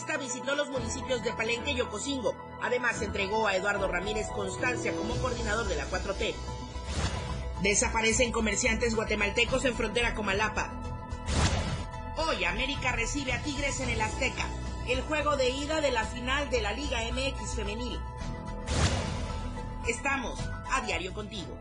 Ecologista visitó los municipios de Palenque y Ocosingo. Además, entregó a Eduardo Ramírez constancia como coordinador de la 4T. Desaparecen comerciantes guatemaltecos en frontera con Malapa. Hoy América recibe a Tigres en el Azteca, el juego de ida de la final de la Liga MX femenil. Estamos a diario contigo.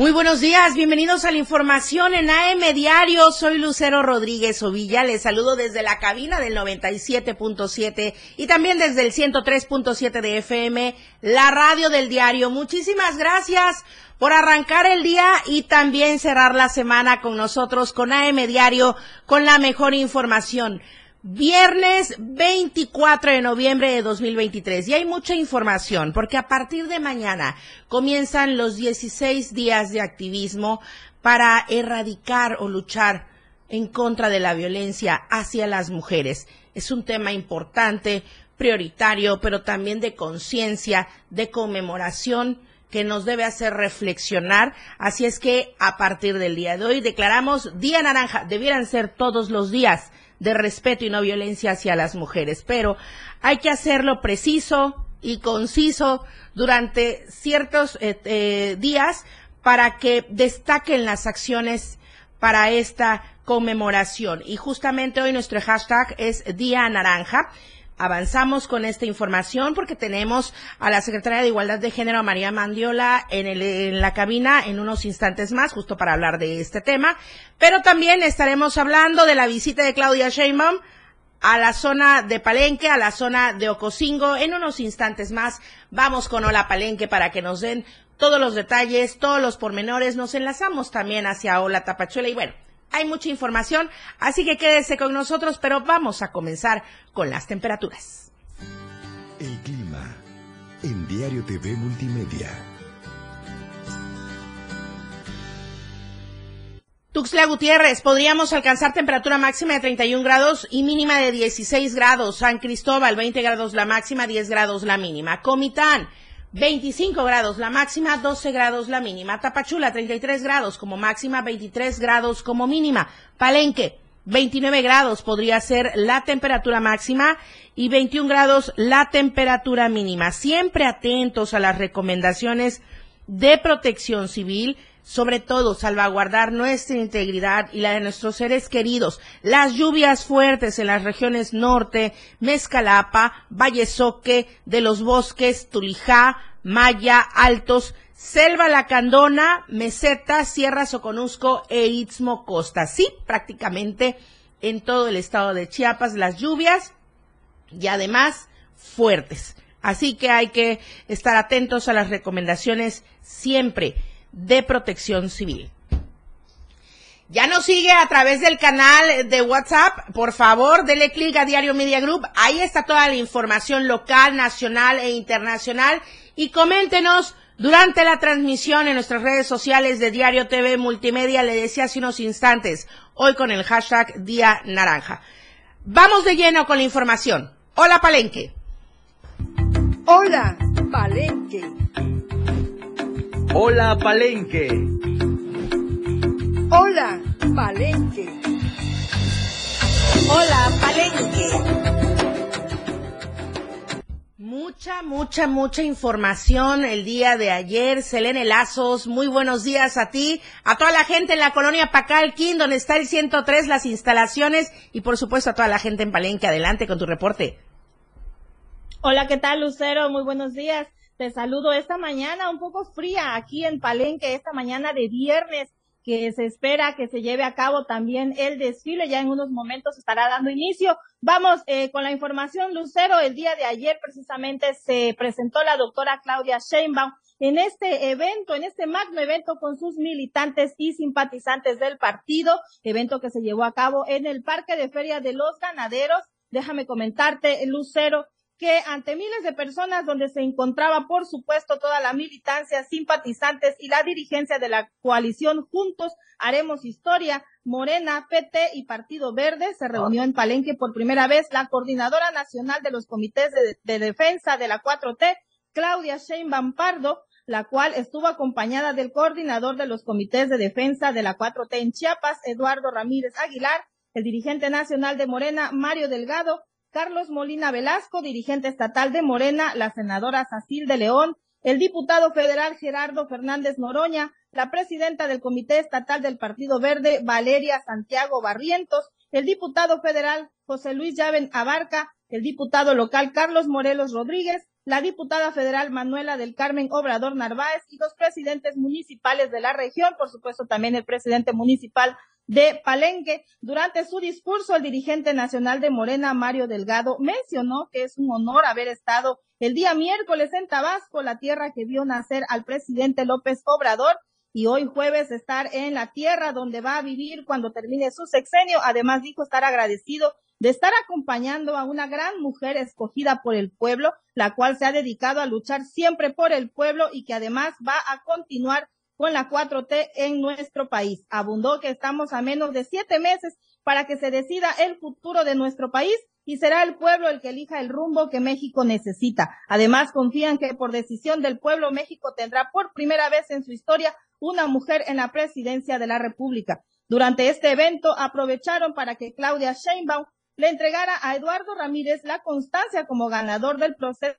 Muy buenos días, bienvenidos a la información en AM Diario. Soy Lucero Rodríguez Ovilla, les saludo desde la cabina del 97.7 y también desde el 103.7 de FM, la radio del diario. Muchísimas gracias por arrancar el día y también cerrar la semana con nosotros, con AM Diario, con la mejor información. Viernes 24 de noviembre de 2023. Y hay mucha información porque a partir de mañana comienzan los 16 días de activismo para erradicar o luchar en contra de la violencia hacia las mujeres. Es un tema importante, prioritario, pero también de conciencia, de conmemoración que nos debe hacer reflexionar. Así es que a partir del día de hoy declaramos Día Naranja. Debieran ser todos los días de respeto y no violencia hacia las mujeres, pero hay que hacerlo preciso y conciso durante ciertos eh, eh, días para que destaquen las acciones para esta conmemoración. Y justamente hoy nuestro hashtag es Día Naranja avanzamos con esta información porque tenemos a la secretaria de Igualdad de Género, María Mandiola, en, el, en la cabina en unos instantes más, justo para hablar de este tema. Pero también estaremos hablando de la visita de Claudia Sheinbaum a la zona de Palenque, a la zona de Ocosingo. En unos instantes más vamos con Hola Palenque para que nos den todos los detalles, todos los pormenores. Nos enlazamos también hacia Hola Tapachuela y bueno, hay mucha información, así que quédese con nosotros, pero vamos a comenzar con las temperaturas. El clima en Diario TV Multimedia. Tuxtla Gutiérrez, podríamos alcanzar temperatura máxima de 31 grados y mínima de 16 grados. San Cristóbal, 20 grados la máxima, 10 grados la mínima. Comitán, 25 grados la máxima, 12 grados la mínima. Tapachula, 33 grados como máxima, 23 grados como mínima. Palenque, 29 grados podría ser la temperatura máxima y 21 grados la temperatura mínima. Siempre atentos a las recomendaciones de protección civil sobre todo salvaguardar nuestra integridad y la de nuestros seres queridos. Las lluvias fuertes en las regiones norte, Mezcalapa, Valle Soque, de los bosques, Tulijá, Maya, Altos, Selva Lacandona, Meseta, Sierra Soconusco e Istmo Costa. Sí, prácticamente en todo el estado de Chiapas las lluvias y además fuertes. Así que hay que estar atentos a las recomendaciones siempre de Protección Civil. Ya nos sigue a través del canal de WhatsApp. Por favor, dele clic a Diario Media Group. Ahí está toda la información local, nacional e internacional. Y coméntenos durante la transmisión en nuestras redes sociales de Diario TV Multimedia. Le decía hace unos instantes, hoy con el hashtag Día Naranja. Vamos de lleno con la información. Hola Palenque. Hola Palenque. Hola Palenque. Hola Palenque. Hola Palenque. Mucha, mucha, mucha información el día de ayer. Selene Lazos, muy buenos días a ti, a toda la gente en la colonia Pacalquín, donde está el 103, las instalaciones, y por supuesto a toda la gente en Palenque. Adelante con tu reporte. Hola, ¿qué tal, Lucero? Muy buenos días. Te saludo esta mañana un poco fría aquí en Palenque, esta mañana de viernes que se espera que se lleve a cabo también el desfile. Ya en unos momentos estará dando inicio. Vamos eh, con la información, Lucero. El día de ayer precisamente se presentó la doctora Claudia Sheinbaum en este evento, en este magno evento con sus militantes y simpatizantes del partido, evento que se llevó a cabo en el Parque de Feria de los Ganaderos. Déjame comentarte, Lucero, que ante miles de personas donde se encontraba, por supuesto, toda la militancia, simpatizantes y la dirigencia de la coalición Juntos Haremos Historia, Morena, PT y Partido Verde, se reunió en Palenque por primera vez la coordinadora nacional de los comités de, de defensa de la 4T, Claudia Sheinbaum Pardo, la cual estuvo acompañada del coordinador de los comités de defensa de la 4T en Chiapas, Eduardo Ramírez Aguilar, el dirigente nacional de Morena, Mario Delgado, Carlos Molina Velasco, dirigente estatal de Morena, la senadora Sacil de León, el diputado federal Gerardo Fernández Noroña, la presidenta del Comité Estatal del Partido Verde, Valeria Santiago Barrientos, el diputado federal José Luis Llaven Abarca, el diputado local Carlos Morelos Rodríguez, la diputada federal Manuela del Carmen Obrador Narváez y los presidentes municipales de la región, por supuesto también el presidente municipal de Palenque. Durante su discurso, el dirigente nacional de Morena, Mario Delgado, mencionó que es un honor haber estado el día miércoles en Tabasco, la tierra que vio nacer al presidente López Obrador, y hoy jueves estar en la tierra donde va a vivir cuando termine su sexenio. Además dijo estar agradecido de estar acompañando a una gran mujer escogida por el pueblo, la cual se ha dedicado a luchar siempre por el pueblo y que además va a continuar con la 4T en nuestro país. Abundó que estamos a menos de siete meses para que se decida el futuro de nuestro país y será el pueblo el que elija el rumbo que México necesita. Además, confían que por decisión del pueblo México tendrá por primera vez en su historia una mujer en la presidencia de la República. Durante este evento aprovecharon para que Claudia Sheinbaum le entregara a Eduardo Ramírez la constancia como ganador del proceso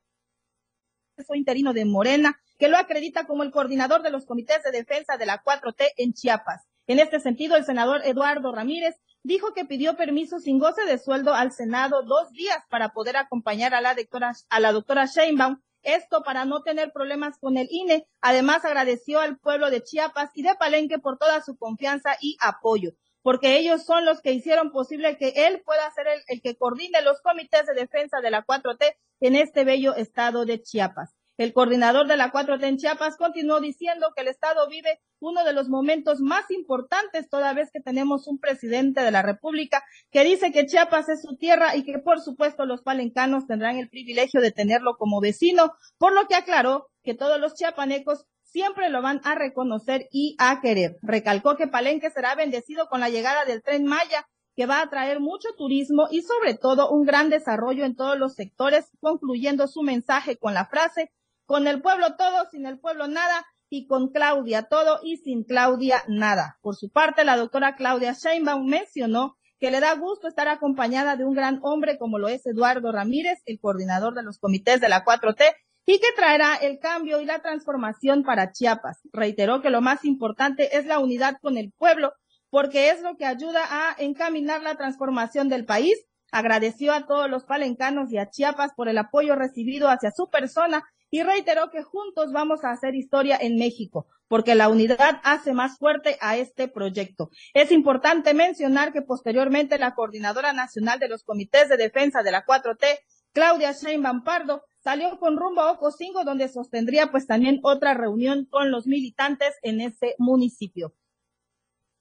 interino de Morena, que lo acredita como el coordinador de los comités de defensa de la 4T en Chiapas. En este sentido, el senador Eduardo Ramírez dijo que pidió permiso sin goce de sueldo al Senado dos días para poder acompañar a la doctora, a la doctora Sheinbaum, esto para no tener problemas con el INE. Además, agradeció al pueblo de Chiapas y de Palenque por toda su confianza y apoyo, porque ellos son los que hicieron posible que él pueda ser el, el que coordine los comités de defensa de la 4T en este bello estado de Chiapas. El coordinador de la 4T en Chiapas continuó diciendo que el Estado vive uno de los momentos más importantes toda vez que tenemos un presidente de la República que dice que Chiapas es su tierra y que por supuesto los palencanos tendrán el privilegio de tenerlo como vecino, por lo que aclaró que todos los chiapanecos siempre lo van a reconocer y a querer. Recalcó que Palenque será bendecido con la llegada del tren Maya que va a traer mucho turismo y sobre todo un gran desarrollo en todos los sectores, concluyendo su mensaje con la frase, con el pueblo todo, sin el pueblo nada, y con Claudia todo y sin Claudia nada. Por su parte, la doctora Claudia Sheinbaum mencionó que le da gusto estar acompañada de un gran hombre como lo es Eduardo Ramírez, el coordinador de los comités de la 4T, y que traerá el cambio y la transformación para Chiapas. Reiteró que lo más importante es la unidad con el pueblo porque es lo que ayuda a encaminar la transformación del país. Agradeció a todos los palencanos y a Chiapas por el apoyo recibido hacia su persona y reiteró que juntos vamos a hacer historia en México, porque la unidad hace más fuerte a este proyecto. Es importante mencionar que posteriormente la coordinadora nacional de los comités de defensa de la 4T, Claudia Sheinbaum Pardo, salió con rumbo a Ocosingo, donde sostendría pues también otra reunión con los militantes en ese municipio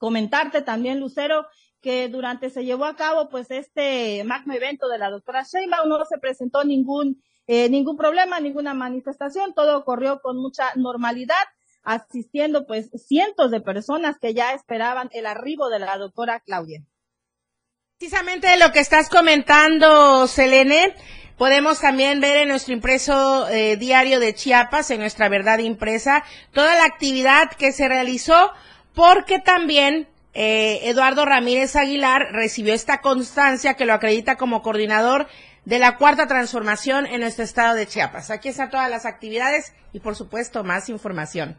comentarte también, Lucero, que durante se llevó a cabo pues este magno evento de la doctora Sheinbaum no se presentó ningún eh, ningún problema, ninguna manifestación, todo ocurrió con mucha normalidad, asistiendo pues cientos de personas que ya esperaban el arribo de la doctora Claudia. Precisamente lo que estás comentando, Selene, podemos también ver en nuestro impreso eh, diario de Chiapas, en nuestra verdad impresa, toda la actividad que se realizó porque también eh, Eduardo Ramírez Aguilar recibió esta constancia que lo acredita como coordinador de la cuarta transformación en nuestro estado de Chiapas. Aquí están todas las actividades y por supuesto más información.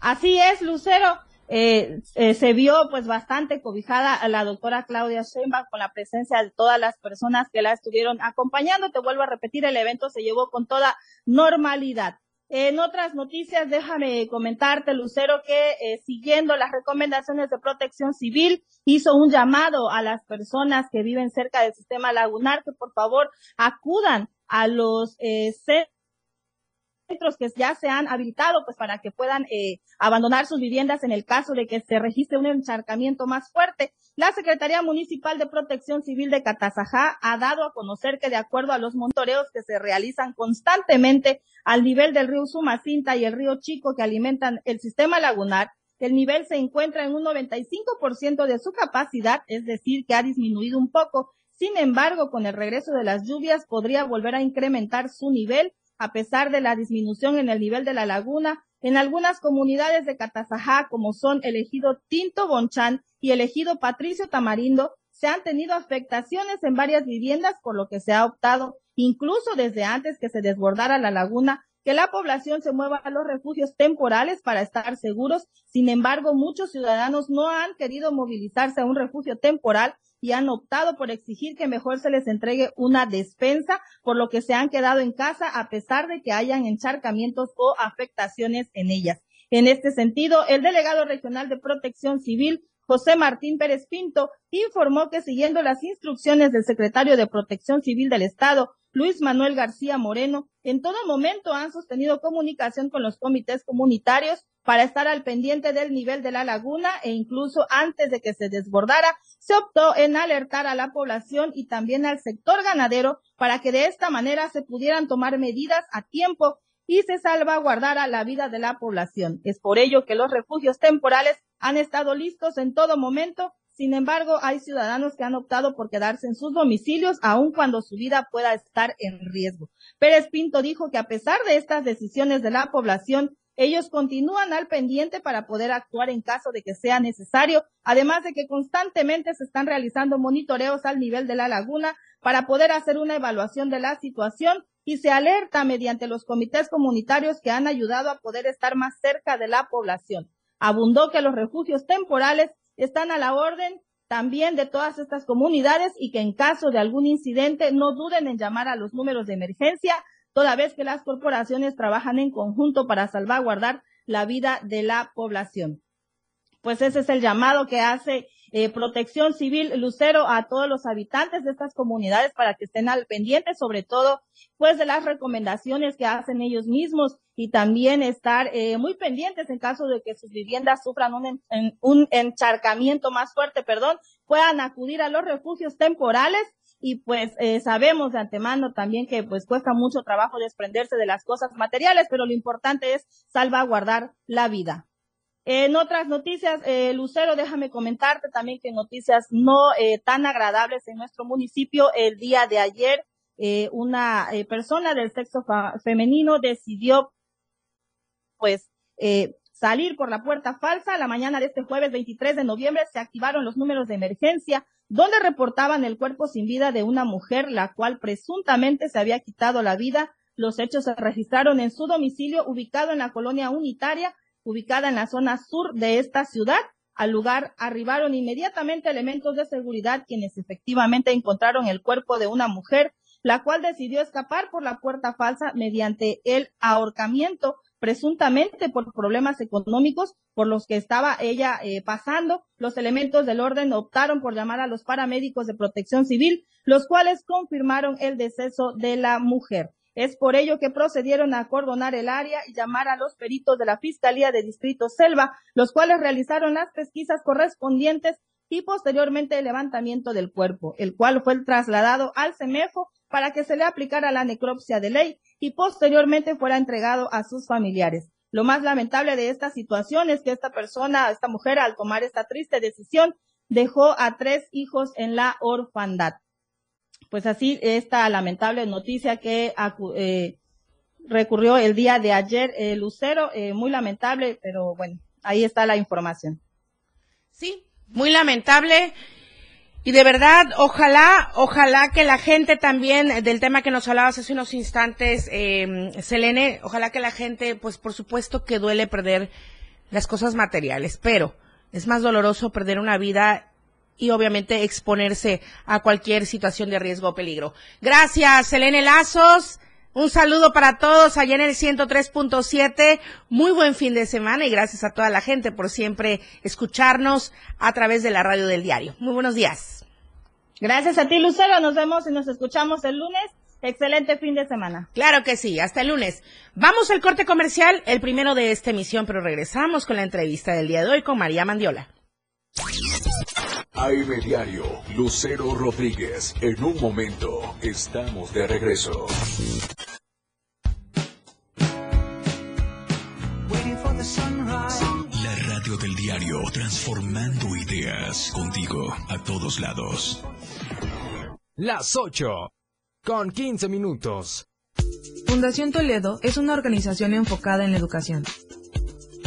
Así es, Lucero. Eh, eh, se vio pues bastante cobijada a la doctora Claudia Sheinbaum con la presencia de todas las personas que la estuvieron acompañando. Te vuelvo a repetir, el evento se llevó con toda normalidad. En otras noticias, déjame comentarte, Lucero, que eh, siguiendo las recomendaciones de protección civil, hizo un llamado a las personas que viven cerca del sistema lagunar que por favor acudan a los eh, centros que ya se han habilitado pues para que puedan eh, abandonar sus viviendas en el caso de que se registre un encharcamiento más fuerte. La Secretaría Municipal de Protección Civil de Catazajá ha dado a conocer que de acuerdo a los montoreos que se realizan constantemente al nivel del río Sumacinta y el río Chico que alimentan el sistema lagunar, el nivel se encuentra en un 95% de su capacidad, es decir, que ha disminuido un poco. Sin embargo, con el regreso de las lluvias podría volver a incrementar su nivel a pesar de la disminución en el nivel de la laguna, en algunas comunidades de Catazajá, como son el ejido Tinto Bonchán y el ejido Patricio Tamarindo, se han tenido afectaciones en varias viviendas, por lo que se ha optado, incluso desde antes que se desbordara la laguna, que la población se mueva a los refugios temporales para estar seguros. Sin embargo, muchos ciudadanos no han querido movilizarse a un refugio temporal y han optado por exigir que mejor se les entregue una despensa, por lo que se han quedado en casa a pesar de que hayan encharcamientos o afectaciones en ellas. En este sentido, el delegado regional de protección civil, José Martín Pérez Pinto, informó que siguiendo las instrucciones del secretario de Protección Civil del Estado, Luis Manuel García Moreno, en todo momento han sostenido comunicación con los comités comunitarios para estar al pendiente del nivel de la laguna e incluso antes de que se desbordara, se optó en alertar a la población y también al sector ganadero para que de esta manera se pudieran tomar medidas a tiempo y se salvaguardara la vida de la población. Es por ello que los refugios temporales han estado listos en todo momento sin embargo, hay ciudadanos que han optado por quedarse en sus domicilios aun cuando su vida pueda estar en riesgo. Pérez Pinto dijo que a pesar de estas decisiones de la población, ellos continúan al pendiente para poder actuar en caso de que sea necesario, además de que constantemente se están realizando monitoreos al nivel de la laguna para poder hacer una evaluación de la situación y se alerta mediante los comités comunitarios que han ayudado a poder estar más cerca de la población. Abundó que los refugios temporales están a la orden también de todas estas comunidades y que en caso de algún incidente no duden en llamar a los números de emergencia, toda vez que las corporaciones trabajan en conjunto para salvaguardar la vida de la población. Pues ese es el llamado que hace eh, Protección Civil Lucero a todos los habitantes de estas comunidades para que estén al pendiente, sobre todo pues de las recomendaciones que hacen ellos mismos y también estar eh, muy pendientes en caso de que sus viviendas sufran un, un encharcamiento más fuerte, perdón, puedan acudir a los refugios temporales y pues eh, sabemos de antemano también que pues cuesta mucho trabajo desprenderse de las cosas materiales, pero lo importante es salvaguardar la vida. En otras noticias, eh, Lucero, déjame comentarte también que noticias no eh, tan agradables en nuestro municipio. El día de ayer, eh, una eh, persona del sexo femenino decidió, pues, eh, salir por la puerta falsa. La mañana de este jueves 23 de noviembre se activaron los números de emergencia donde reportaban el cuerpo sin vida de una mujer, la cual presuntamente se había quitado la vida. Los hechos se registraron en su domicilio ubicado en la colonia unitaria ubicada en la zona sur de esta ciudad. Al lugar arribaron inmediatamente elementos de seguridad quienes efectivamente encontraron el cuerpo de una mujer, la cual decidió escapar por la puerta falsa mediante el ahorcamiento, presuntamente por problemas económicos por los que estaba ella eh, pasando. Los elementos del orden optaron por llamar a los paramédicos de protección civil, los cuales confirmaron el deceso de la mujer. Es por ello que procedieron a acordonar el área y llamar a los peritos de la Fiscalía de Distrito Selva, los cuales realizaron las pesquisas correspondientes y posteriormente el levantamiento del cuerpo, el cual fue trasladado al CEMEFO para que se le aplicara la necropsia de ley y posteriormente fuera entregado a sus familiares. Lo más lamentable de esta situación es que esta persona, esta mujer, al tomar esta triste decisión, dejó a tres hijos en la orfandad pues así esta lamentable noticia que eh, recurrió el día de ayer eh, Lucero, eh, muy lamentable, pero bueno, ahí está la información. Sí, muy lamentable. Y de verdad, ojalá, ojalá que la gente también, del tema que nos hablabas hace unos instantes, eh, Selene, ojalá que la gente, pues por supuesto que duele perder las cosas materiales, pero es más doloroso perder una vida y obviamente exponerse a cualquier situación de riesgo o peligro. Gracias, Selene Lazos. Un saludo para todos allá en el 103.7. Muy buen fin de semana y gracias a toda la gente por siempre escucharnos a través de la radio del diario. Muy buenos días. Gracias a ti, Lucero. Nos vemos y nos escuchamos el lunes Excelente fin de semana. Claro que sí, hasta el lunes. Vamos al corte comercial, el primero de esta emisión, pero regresamos con la entrevista del día de hoy con María Mandiola. AM Diario, Lucero Rodríguez. En un momento, estamos de regreso. Diario, transformando ideas contigo a todos lados. Las 8, con 15 minutos. Fundación Toledo es una organización enfocada en la educación.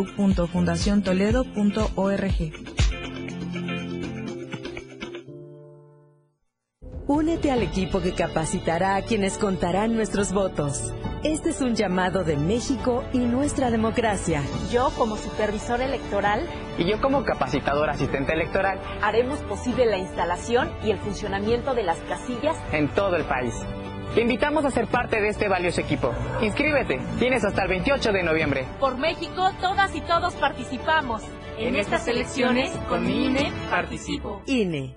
www.fundaciontoledo.org. Únete al equipo que capacitará a quienes contarán nuestros votos. Este es un llamado de México y nuestra democracia. Yo, como supervisor electoral, y yo como capacitador asistente electoral, haremos posible la instalación y el funcionamiento de las casillas en todo el país. Te invitamos a ser parte de este valioso equipo. Inscríbete, tienes hasta el 28 de noviembre. Por México, todas y todos participamos. En, estas elecciones, con mi INE, participo. INE.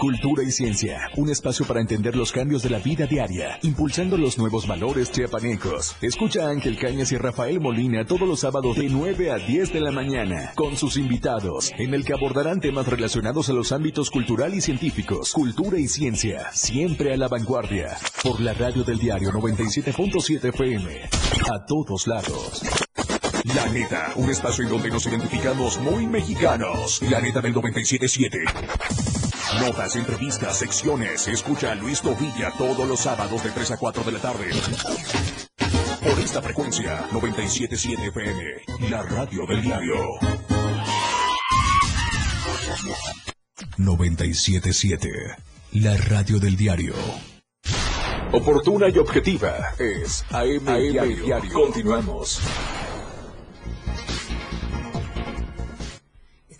Cultura y ciencia, un espacio para entender los cambios de la vida diaria, impulsando los nuevos valores chiapanecos. Escucha a Ángel Cañas y Rafael Molina todos los sábados de 9 a 10 de la mañana, con sus invitados, en el que abordarán temas relacionados a los ámbitos cultural y científicos, cultura y ciencia, siempre a la vanguardia, por la radio del diario 97.7 FM, a todos lados. La neta, un espacio en donde nos identificamos muy mexicanos. La neta del 97.7. Notas, entrevistas, secciones. Escucha a Luis Tovilla todos los sábados de 3 a 4 de la tarde. Por esta frecuencia, 97.7 FM, la radio del diario. 97.7, la radio del diario. Oportuna y objetiva es AM, diario. Continuamos.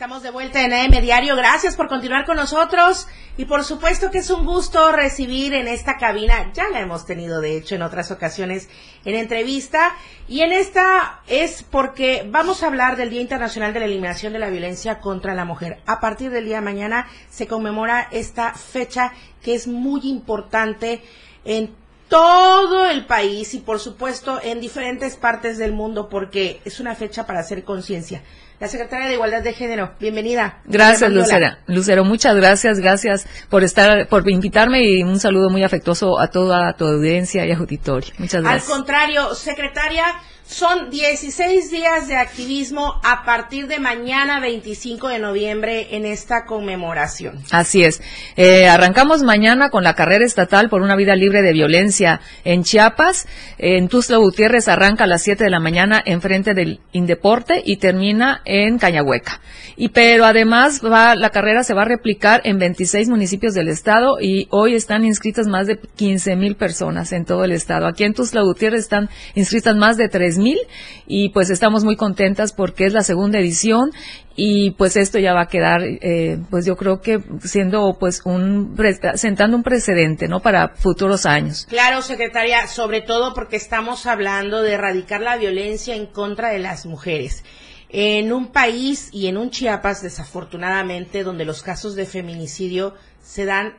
Estamos de vuelta en AM Diario. Gracias por continuar con nosotros. Y por supuesto que es un gusto recibir en esta cabina, ya la hemos tenido de hecho en otras ocasiones en entrevista. Y en esta es porque vamos a hablar del Día Internacional de la Eliminación de la Violencia contra la Mujer. A partir del día de mañana se conmemora esta fecha que es muy importante en todo el país y por supuesto en diferentes partes del mundo porque es una fecha para hacer conciencia la secretaria de Igualdad de Género. Bienvenida. Gracias, Lucero. Lucero, muchas gracias. Gracias por estar, por invitarme y un saludo muy afectuoso a toda tu audiencia y auditorio. Muchas gracias. Al contrario, secretaria, son 16 días de activismo a partir de mañana 25 de noviembre en esta conmemoración. Así es. Eh, arrancamos mañana con la carrera estatal por una vida libre de violencia en Chiapas. En Tuzla Gutiérrez arranca a las 7 de la mañana en frente del Indeporte y termina en Cañahueca. Y pero además va, la carrera se va a replicar en 26 municipios del estado y hoy están inscritas más de 15 mil personas en todo el estado. Aquí en Tuzla Gutiérrez están inscritas más de 3 mil y pues estamos muy contentas porque es la segunda edición y pues esto ya va a quedar eh, pues yo creo que siendo pues un sentando un precedente no para futuros años. Claro secretaria sobre todo porque estamos hablando de erradicar la violencia en contra de las mujeres. En un país y en un Chiapas desafortunadamente donde los casos de feminicidio se dan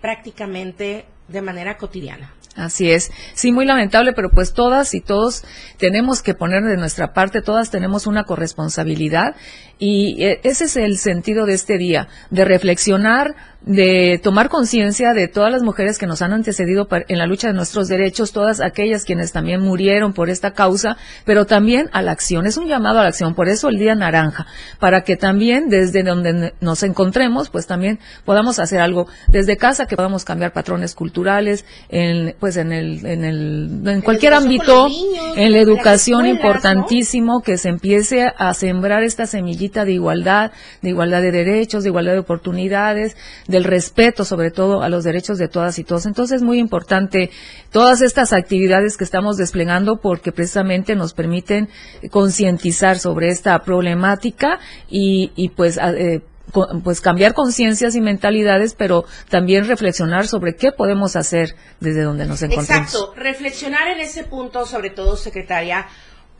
prácticamente de manera cotidiana Así es. Sí, muy lamentable, pero pues todas y todos tenemos que poner de nuestra parte, todas tenemos una corresponsabilidad y eh, ese es el sentido de este día, de reflexionar, de tomar conciencia de todas las mujeres que nos han antecedido en la lucha de nuestros derechos, todas aquellas quienes también murieron por esta causa, pero también a la acción. Es un llamado a la acción, por eso el Día Naranja, para que también desde donde nos encontremos, pues también podamos hacer algo desde casa, que podamos cambiar patrones culturales, en, pues en el, en el, en cualquier ámbito, en la educación importantísimo, que se empiece a sembrar esta semillita de igualdad, de igualdad de derechos, de igualdad de oportunidades, del respeto sobre todo a los derechos de todas y todos. Entonces es muy importante todas estas actividades que estamos desplegando porque precisamente nos permiten concientizar sobre esta problemática y, pues eh, pues cambiar conciencias y mentalidades, pero también reflexionar sobre qué podemos hacer desde donde nos encontramos. Exacto, reflexionar en ese punto, sobre todo, secretaria,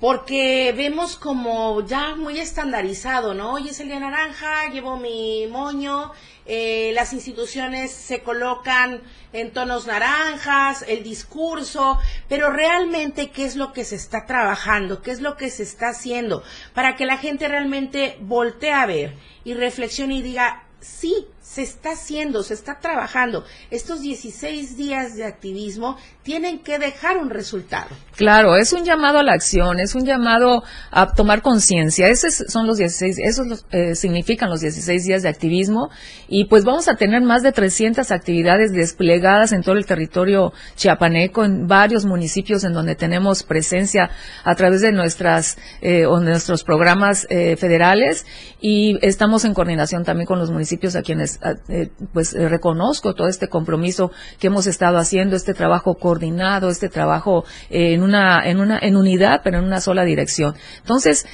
porque vemos como ya muy estandarizado, ¿no? Hoy es el día naranja, llevo mi moño, eh, las instituciones se colocan en tonos naranjas, el discurso, pero realmente qué es lo que se está trabajando, qué es lo que se está haciendo, para que la gente realmente voltee a ver y reflexione y diga, sí, se está haciendo, se está trabajando. Estos 16 días de activismo tienen que dejar un resultado. Claro, es un llamado a la acción, es un llamado a tomar conciencia. Esos son los 16, esos eh, significan los 16 días de activismo y pues vamos a tener más de 300 actividades desplegadas en todo el territorio chiapaneco, en varios municipios en donde tenemos presencia a través de nuestras eh, o nuestros programas eh, federales y estamos en coordinación también con los municipios a quienes eh, pues eh, reconozco todo este compromiso que hemos estado haciendo, este trabajo coordinado, este trabajo eh, en una en una en unidad, pero en una sola dirección. Entonces,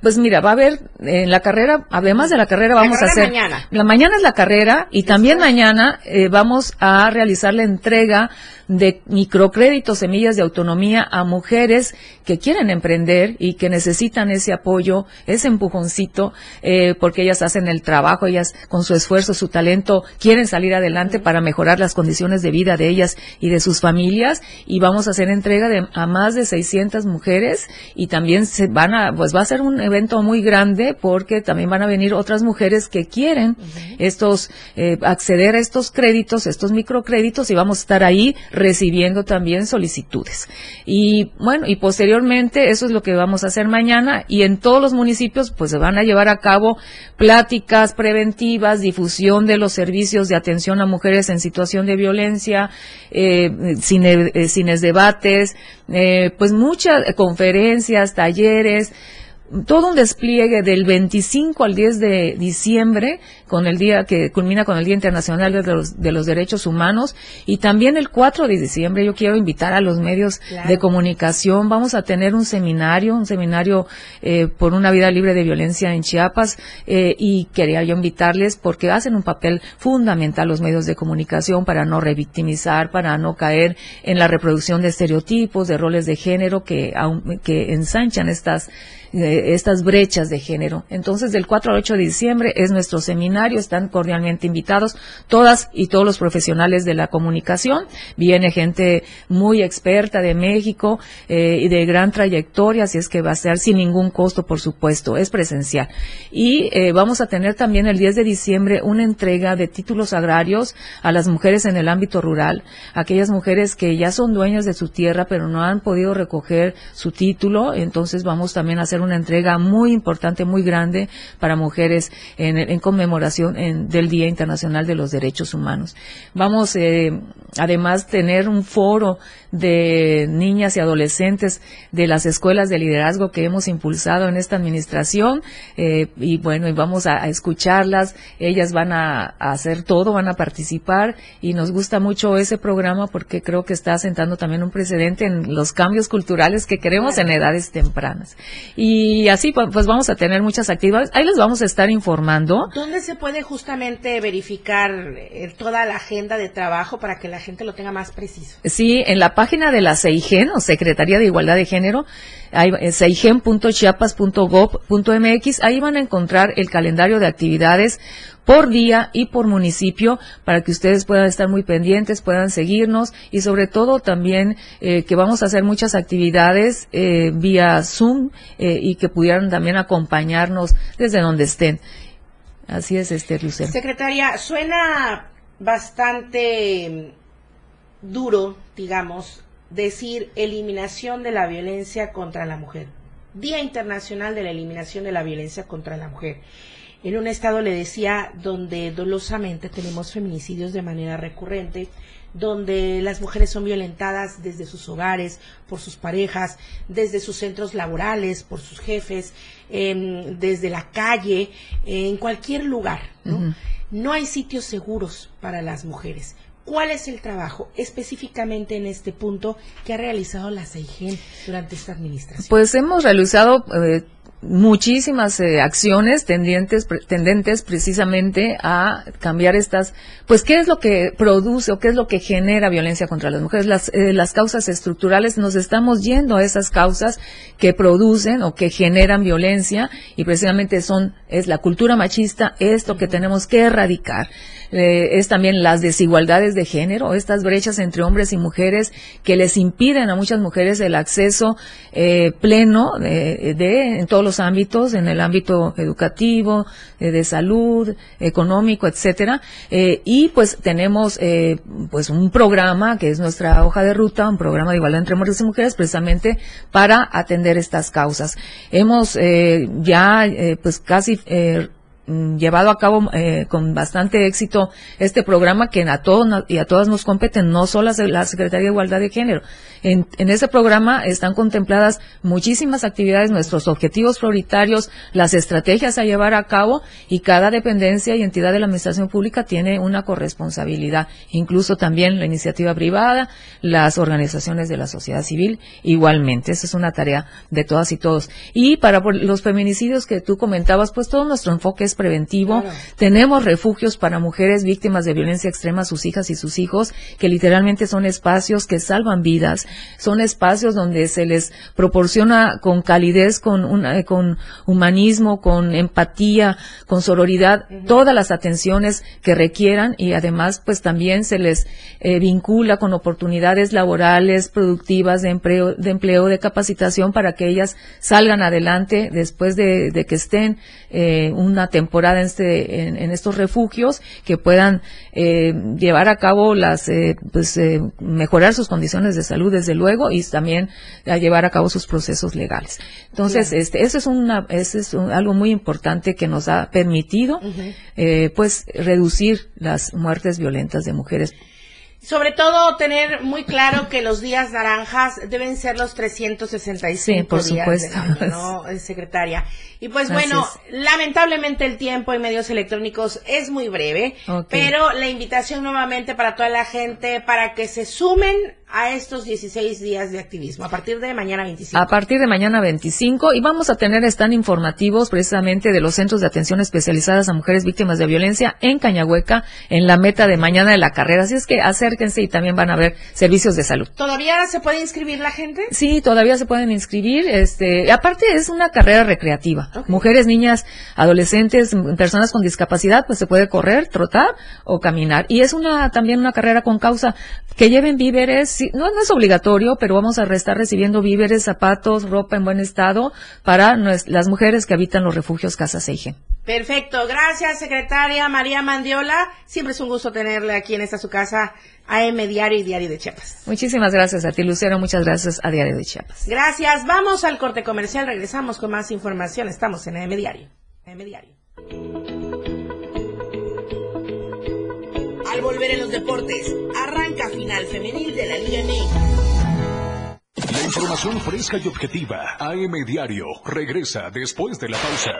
pues mira, va a haber en la carrera, además de la carrera, vamos a hacer mañana. la mañana es la carrera y también mañana vamos a realizar la entrega de microcréditos, semillas de autonomía a mujeres que quieren emprender y que necesitan ese apoyo, ese empujoncito, eh, porque ellas hacen el trabajo, ellas con su esfuerzo, su talento, quieren salir adelante para mejorar las condiciones de vida de ellas y de sus familias. Y vamos a hacer entrega de, a más de 600 mujeres y también se van a, pues va a ser un evento muy grande porque también van a venir otras mujeres que quieren estos, eh, acceder a estos créditos, estos microcréditos y vamos a estar ahí recibiendo también solicitudes. Y bueno, y posteriormente eso es lo que vamos a hacer mañana y en todos los municipios pues se van a llevar a cabo pláticas preventivas, difusión de los servicios de atención a mujeres en situación de violencia, eh, cine, eh, debates, eh, pues muchas conferencias, talleres, todo un despliegue del 25 al 10 de diciembre, con el día que culmina con el Día Internacional de los, de los Derechos Humanos, y también el 4 de diciembre yo quiero invitar a los medios de comunicación. Vamos a tener un seminario, un seminario eh, por una vida libre de violencia en Chiapas, eh, y quería yo invitarles porque hacen un papel fundamental los medios de comunicación para no revictimizar, para no caer en la reproducción de estereotipos, de roles de género que, que ensanchan estas estas brechas de género. Entonces, del 4 al 8 de diciembre es nuestro seminario, están cordialmente invitados todas y todos los profesionales de la comunicación. Viene gente muy experta de México eh, y de gran trayectoria, así es que va a ser sin ningún costo, por supuesto, es presencial. Y eh, vamos a tener también el 10 de diciembre una entrega de títulos agrarios a las mujeres en el ámbito rural, aquellas mujeres que ya son dueñas de su tierra, pero no han podido recoger su título, entonces vamos también a hacer una entrega muy importante, muy grande para mujeres en, conmemoración del Día Internacional de los Derechos Humanos. Vamos eh, además tener un foro de niñas y adolescentes de las escuelas de liderazgo que hemos impulsado en esta administración eh, y bueno, y vamos a, escucharlas, ellas van a, hacer todo, van a participar y nos gusta mucho ese programa porque creo que está sentando también un precedente en los cambios culturales que queremos en edades tempranas. Y así pues, pues vamos a tener muchas actividades, ahí les vamos a estar informando. ¿Dónde se puede justamente verificar eh, toda la agenda de trabajo para que la gente lo tenga más preciso? Sí, en la página de la CEIGEN, o Secretaría de Igualdad de Género, seigen.chiapas.gov.mx, ahí van a encontrar el calendario de actividades por día y por municipio para que ustedes puedan estar muy pendientes, puedan seguirnos y sobre todo también eh, que vamos a hacer muchas actividades eh, vía Zoom eh, y que pudieran también acompañarnos desde donde estén. Así es, este Lucero. Secretaria, suena bastante duro, digamos, decir eliminación de la violencia contra la mujer. Día Internacional de la Eliminación de la Violencia contra la Mujer en un estado, le decía, donde dolosamente tenemos feminicidios de manera recurrente, donde las mujeres son violentadas desde sus hogares, por sus parejas, desde sus centros laborales, por sus jefes, desde la calle, en cualquier lugar. ¿no? no hay sitios seguros para las mujeres. ¿Cuál es el trabajo específicamente en este punto que ha realizado la CEIGEN durante esta administración? Pues hemos realizado eh, muchísimas eh, acciones tendientes, tendentes precisamente a cambiar estas, pues qué es lo que produce o qué es lo que genera violencia contra las mujeres. Las, eh, las causas estructurales, nos estamos yendo a esas causas que producen o que generan violencia y precisamente son, es la cultura machista, esto que tenemos que erradicar. Eh, es también las desigualdades de género, estas brechas entre hombres y mujeres que les impiden a muchas mujeres el acceso eh, pleno de, de, en todos los ámbitos, en el ámbito educativo, eh, de salud, económico, etcétera. Eh, y pues tenemos eh, pues un programa que es nuestra hoja de ruta, un programa de igualdad entre hombres y mujeres, precisamente para atender estas causas. Hemos ya pues casi llevado a cabo eh, con bastante éxito este programa que a todos y a todas nos competen, no solo la Secretaría de Igualdad de Género. En, en ese programa están contempladas muchísimas actividades, nuestros objetivos prioritarios, las estrategias a llevar a cabo y cada dependencia y entidad de la Administración Pública tiene una corresponsabilidad, incluso también la iniciativa privada, las organizaciones de la sociedad civil, igualmente. Esa es una tarea de todas y todos. Y para los feminicidios que tú comentabas, pues todo nuestro enfoque es preventivo. Tenemos refugios para mujeres víctimas de violencia extrema, sus hijas y sus hijos, que literalmente son espacios que salvan vidas, son espacios donde se les proporciona con calidez, con, eh, con humanismo, con empatía, con sororidad, todas las atenciones que requieran. Y además pues también se les eh, vincula con oportunidades laborales, productivas, de empleo, de empleo, de capacitación para que ellas salgan adelante después de, que estén eh, una temporada temporada en, este, en, estos refugios que puedan eh, llevar a cabo las, eh, pues, eh, mejorar sus condiciones de salud desde luego y también a llevar a cabo sus procesos legales. Entonces, este, eso es una, eso es algo muy importante que nos ha permitido, pues, reducir las muertes violentas de mujeres sobre todo tener muy claro que los días naranjas deben ser los 365 sí, por días supuesto. ¿no, secretaria? Y pues bueno, lamentablemente el tiempo en medios electrónicos es muy breve, pero la invitación nuevamente para toda la gente para que se sumen a estos 16 días de activismo, a partir de mañana 25. A partir de mañana 25 y vamos a tener stand informativos precisamente de los centros de atención especializadas a mujeres víctimas de violencia en Cañahueca en la meta de mañana de la carrera. Así es que acérquense y también van a ver servicios de salud. ¿Todavía se puede inscribir la gente? Sí, todavía se pueden inscribir. Este, aparte es una carrera recreativa. Mujeres, niñas, adolescentes, personas con discapacidad, pues se puede correr, trotar o caminar. Y es una también una carrera con causa que lleven víveres no, es obligatorio, pero vamos a estar recibiendo víveres, zapatos, ropa en buen estado para las mujeres que habitan los refugios Casa Seigen. Perfecto, gracias secretaria María Mandiola. Siempre es un gusto tenerle aquí en esta su casa, AM Diario y Diario de Chiapas. Muchísimas gracias a ti, Lucero. Muchas gracias a Diario de Chiapas. Gracias. Vamos al corte comercial. Regresamos con más información. Estamos en AM Diario. AM Diario. Al volver en los deportes, arranca final femenil de la Liga MX. La información fresca y objetiva. AM Diario regresa después de la pausa.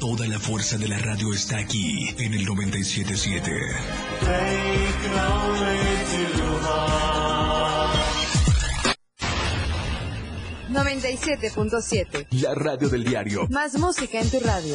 Toda la fuerza de la radio está aquí en el 977. 97.7. La radio del diario. Más música en tu radio.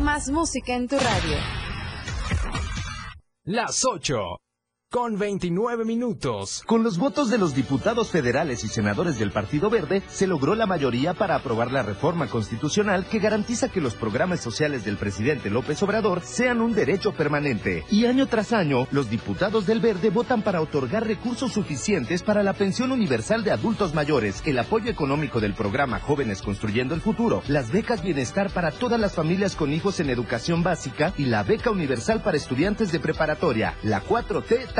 Más música en tu radio. Las 8 con 29 minutos. Con los votos de los diputados federales y senadores del Partido Verde, se logró la mayoría para aprobar la reforma constitucional que garantiza que los programas sociales del presidente López Obrador sean un derecho permanente. Y año tras año, los diputados del Verde votan para otorgar recursos suficientes para la pensión universal de adultos mayores, el apoyo económico del programa Jóvenes Construyendo el Futuro, las becas bienestar para todas las familias con hijos en educación básica y la beca universal para estudiantes de preparatoria. La 4T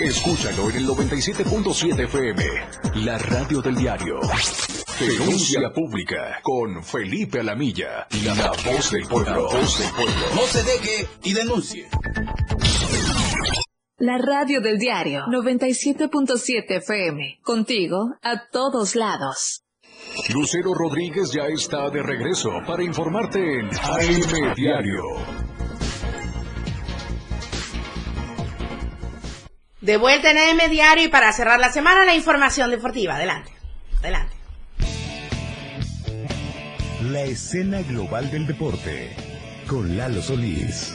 Escúchalo en el 97.7 FM, la radio del diario. Denuncia pública con Felipe Alamilla, la voz del pueblo. Voz del pueblo. No se deje y denuncie. La radio del diario 97.7 FM. Contigo a todos lados. Lucero Rodríguez ya está de regreso para informarte en AM Diario. De vuelta en AM Diario y para cerrar la semana la información deportiva. Adelante. Adelante. La escena global del deporte con Lalo Solís.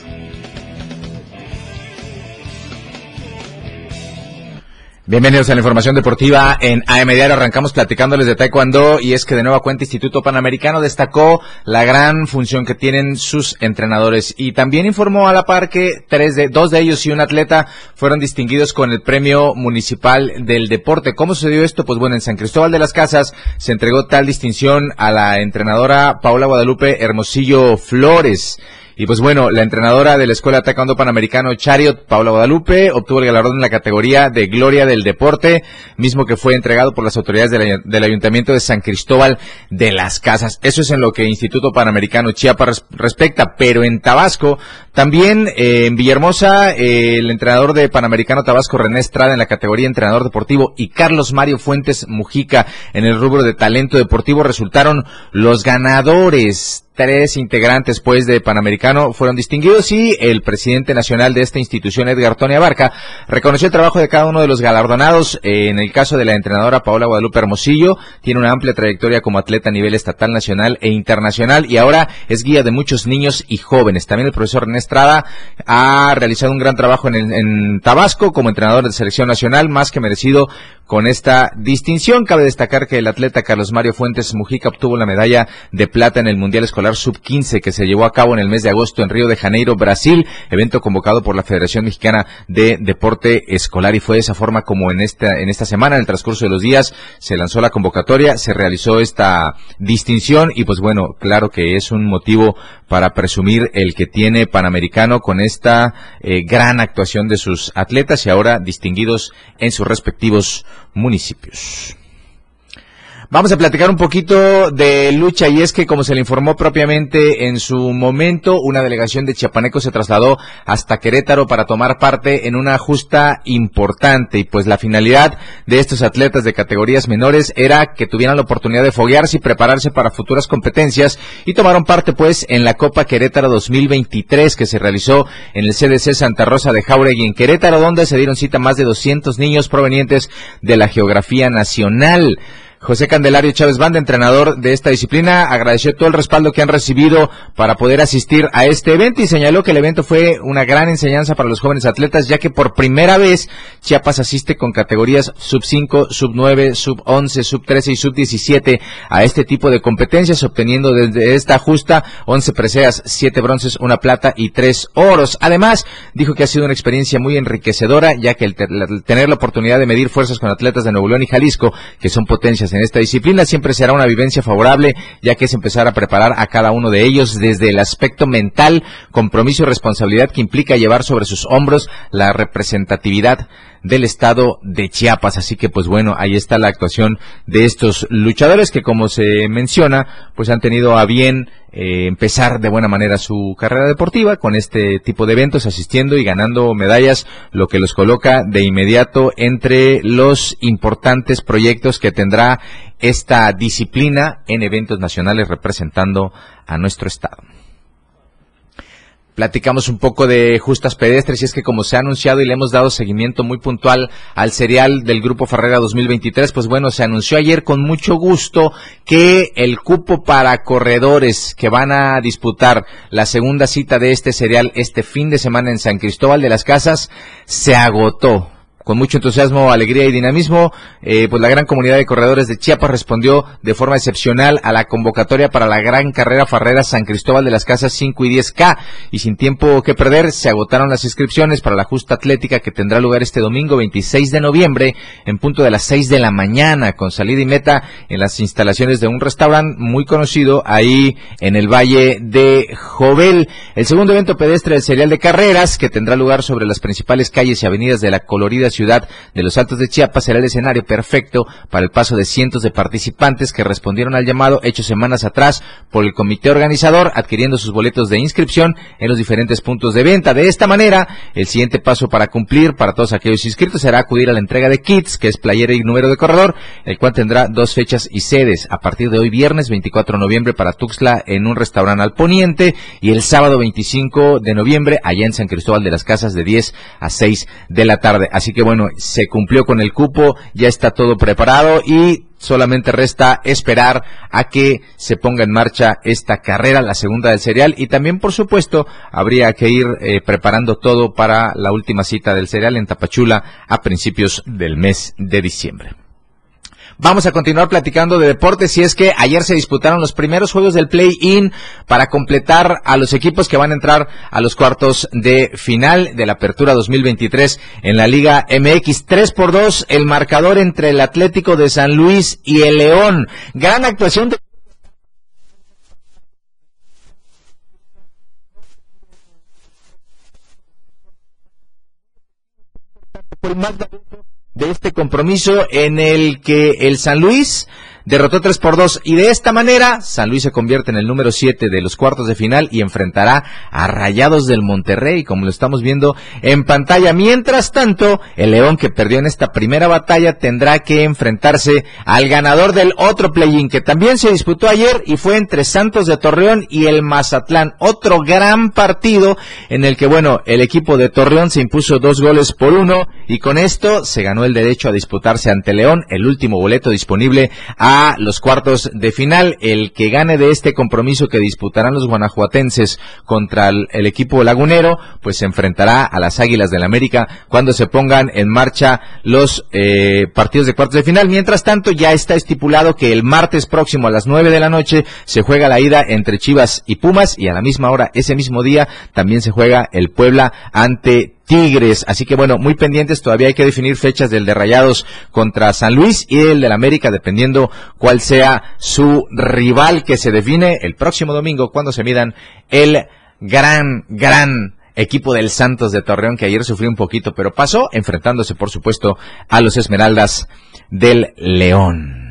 Bienvenidos a la información deportiva en AM. Arrancamos platicándoles de Taekwondo y es que de nueva cuenta Instituto Panamericano destacó la gran función que tienen sus entrenadores y también informó a la par que tres de, dos de ellos y un atleta fueron distinguidos con el premio municipal del deporte. ¿Cómo sucedió esto? Pues bueno, en San Cristóbal de las Casas se entregó tal distinción a la entrenadora Paula Guadalupe Hermosillo Flores. Y pues bueno, la entrenadora de la Escuela Taekwondo Panamericano Chariot, Paula Guadalupe, obtuvo el galardón en la categoría de Gloria del Deporte, mismo que fue entregado por las autoridades del, Ayuntamiento de San Cristóbal de las Casas. Eso es en lo que Instituto Panamericano Chiapas respecta, pero en Tabasco, también eh, en Villahermosa, eh, el entrenador de Panamericano Tabasco, René Estrada, en la categoría entrenador deportivo, y Carlos Mario Fuentes Mujica en el rubro de talento deportivo resultaron los ganadores tres integrantes pues de Panamericano fueron distinguidos y el presidente nacional de esta institución, Edgar Tony Abarca, reconoció el trabajo de cada uno de los galardonados. En el caso de la entrenadora Paola Guadalupe Hermosillo, tiene una amplia trayectoria como atleta a nivel estatal, nacional e internacional y ahora es guía de muchos niños y jóvenes. También el profesor René Estrada ha realizado un gran trabajo en, en Tabasco como entrenador de selección nacional, más que merecido con esta distinción. Cabe destacar que el atleta Carlos Mario Fuentes Mujica obtuvo la medalla de plata en el Mundial Escolar Sub-15 que se llevó a cabo en el mes de agosto en Río de Janeiro, Brasil, evento convocado por la Federación Mexicana de Deporte Escolar y fue de esa forma como en esta, en esta semana, en el transcurso de los días, se lanzó la convocatoria, se realizó esta distinción y pues bueno, claro que es un motivo para presumir el que tiene Panamericano con esta eh, gran actuación de sus atletas y ahora distinguidos en sus respectivos municipios. Vamos a platicar un poquito de lucha y es que como se le informó propiamente en su momento, una delegación de chiapanecos se trasladó hasta Querétaro para tomar parte en una justa importante y pues la finalidad de estos atletas de categorías menores era que tuvieran la oportunidad de foguearse y prepararse para futuras competencias y tomaron parte pues en la Copa Querétaro 2023 que se realizó en el CDC Santa Rosa de Jauregui en Querétaro donde se dieron cita más de 200 niños provenientes de la geografía nacional. José Candelario Chávez Banda, entrenador de esta disciplina, agradeció todo el respaldo que han recibido para poder asistir a este evento y señaló que el evento fue una gran enseñanza para los jóvenes atletas, ya que por primera vez Chiapas asiste con categorías sub 5, sub 9, sub 11, sub 13 y sub 17 a este tipo de competencias, obteniendo desde esta justa 11 preseas, 7 bronces, una plata y 3 oros. Además, dijo que ha sido una experiencia muy enriquecedora, ya que el, tener la oportunidad de medir fuerzas con atletas de Nuevo León y Jalisco, que son potencias en esta disciplina. Siempre será una vivencia favorable, ya que es empezar a preparar a cada uno de ellos desde el aspecto mental, compromiso y responsabilidad que implica llevar sobre sus hombros la representatividad del estado de Chiapas. Así que pues bueno, ahí está la actuación de estos luchadores que como se menciona, pues han tenido a bien eh, empezar de buena manera su carrera deportiva con este tipo de eventos, asistiendo y ganando medallas, lo que los coloca de inmediato entre los importantes proyectos que tendrá esta disciplina en eventos nacionales representando a nuestro estado platicamos un poco de justas pedestres y es que como se ha anunciado y le hemos dado seguimiento muy puntual al serial del Grupo Ferrera 2023, pues bueno, se anunció ayer con mucho gusto que el cupo para corredores que van a disputar la segunda cita de este serial este fin de semana en San Cristóbal de las Casas se agotó con mucho entusiasmo, alegría y dinamismo, eh, pues la gran comunidad de corredores de Chiapas respondió de forma excepcional a la convocatoria para la gran carrera Farrera San Cristóbal de las Casas 5 y 10K. Y sin tiempo que perder, se agotaron las inscripciones para la justa atlética que tendrá lugar este domingo 26 de noviembre en punto de las 6 de la mañana, con salida y meta en las instalaciones de un restaurante muy conocido ahí en el Valle de Jovel. El segundo evento pedestre del serial de carreras que tendrá lugar sobre las principales calles y avenidas de la colorida ciudad ciudad de los Altos de Chiapas será el escenario perfecto para el paso de cientos de participantes que respondieron al llamado hecho semanas atrás por el comité organizador adquiriendo sus boletos de inscripción en los diferentes puntos de venta. De esta manera, el siguiente paso para cumplir para todos aquellos inscritos será acudir a la entrega de kits, que es playera y número de corredor, el cual tendrá dos fechas y sedes. A partir de hoy viernes 24 de noviembre para Tuxtla en un restaurante al poniente y el sábado 25 de noviembre allá en San Cristóbal de las Casas de 10 a 6 de la tarde. Así que bueno, se cumplió con el cupo, ya está todo preparado y solamente resta esperar a que se ponga en marcha esta carrera, la segunda del serial, y también, por supuesto, habría que ir eh, preparando todo para la última cita del serial en Tapachula a principios del mes de diciembre. Vamos a continuar platicando de deportes y es que ayer se disputaron los primeros juegos del play-in para completar a los equipos que van a entrar a los cuartos de final de la apertura 2023 en la Liga MX. 3 por 2 el marcador entre el Atlético de San Luis y el León. Gran actuación de de este compromiso en el que el San Luis derrotó 3 por 2 y de esta manera San Luis se convierte en el número 7 de los cuartos de final y enfrentará a Rayados del Monterrey, como lo estamos viendo en pantalla. Mientras tanto, el León que perdió en esta primera batalla tendrá que enfrentarse al ganador del otro play-in que también se disputó ayer y fue entre Santos de Torreón y el Mazatlán. Otro gran partido en el que, bueno, el equipo de Torreón se impuso dos goles por uno y con esto se ganó el derecho a disputarse ante León el último boleto disponible a los cuartos de final. El que gane de este compromiso que disputarán los guanajuatenses contra el, equipo lagunero, pues se enfrentará a las Águilas del América cuando se pongan en marcha los eh, partidos de cuartos de final. Mientras tanto, ya está estipulado que el martes próximo a las nueve de la noche se juega la ida entre Chivas y Pumas y a la misma hora, ese mismo día, también se juega el Puebla ante Tigres. Así que bueno, muy pendientes, todavía hay que definir fechas del de Rayados contra San Luis y el del América, dependiendo cuál sea su rival que se define el próximo domingo cuando se midan el gran, gran equipo del Santos de Torreón que ayer sufrió un poquito, pero pasó enfrentándose por supuesto a los Esmeraldas del León.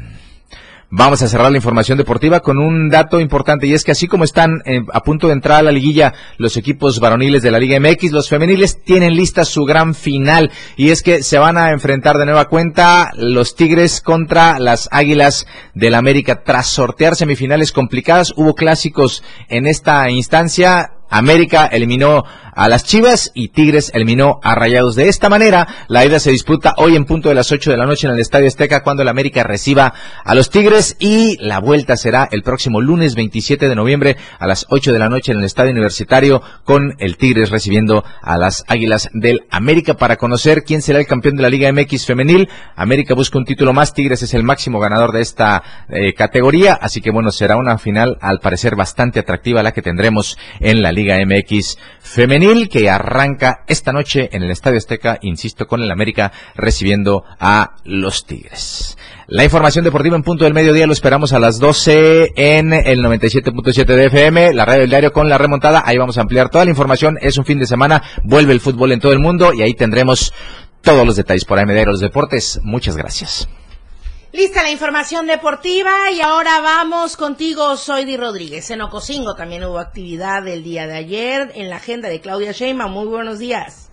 Vamos a cerrar la información deportiva con un dato importante y es que así como están eh, a punto de entrar a la liguilla los equipos varoniles de la Liga MX, los femeniles tienen lista su gran final y es que se van a enfrentar de nueva cuenta los Tigres contra las Águilas del América tras sortear semifinales complicadas. Hubo clásicos en esta instancia. América eliminó a las Chivas y Tigres eliminó a Rayados. De esta manera, la ida se disputa hoy en punto de las 8 de la noche en el Estadio Azteca cuando el América reciba a los Tigres y la vuelta será el próximo lunes 27 de noviembre a las 8 de la noche en el Estadio Universitario con el Tigres recibiendo a las Águilas del América para conocer quién será el campeón de la Liga MX femenil. América busca un título más, Tigres es el máximo ganador de esta eh, categoría, así que bueno, será una final al parecer bastante atractiva la que tendremos en la Liga MX femenil que arranca esta noche en el Estadio Azteca, insisto, con el América recibiendo a los Tigres. La información deportiva en punto del mediodía lo esperamos a las 12 en el 97.7 de FM, la radio del diario con la remontada. Ahí vamos a ampliar toda la información. Es un fin de semana, vuelve el fútbol en todo el mundo y ahí tendremos todos los detalles por AMD los deportes. Muchas gracias. Lista la información deportiva y ahora vamos contigo, soy Di Rodríguez. En Ocosingo también hubo actividad el día de ayer en la agenda de Claudia Sheinbaum. Muy buenos días.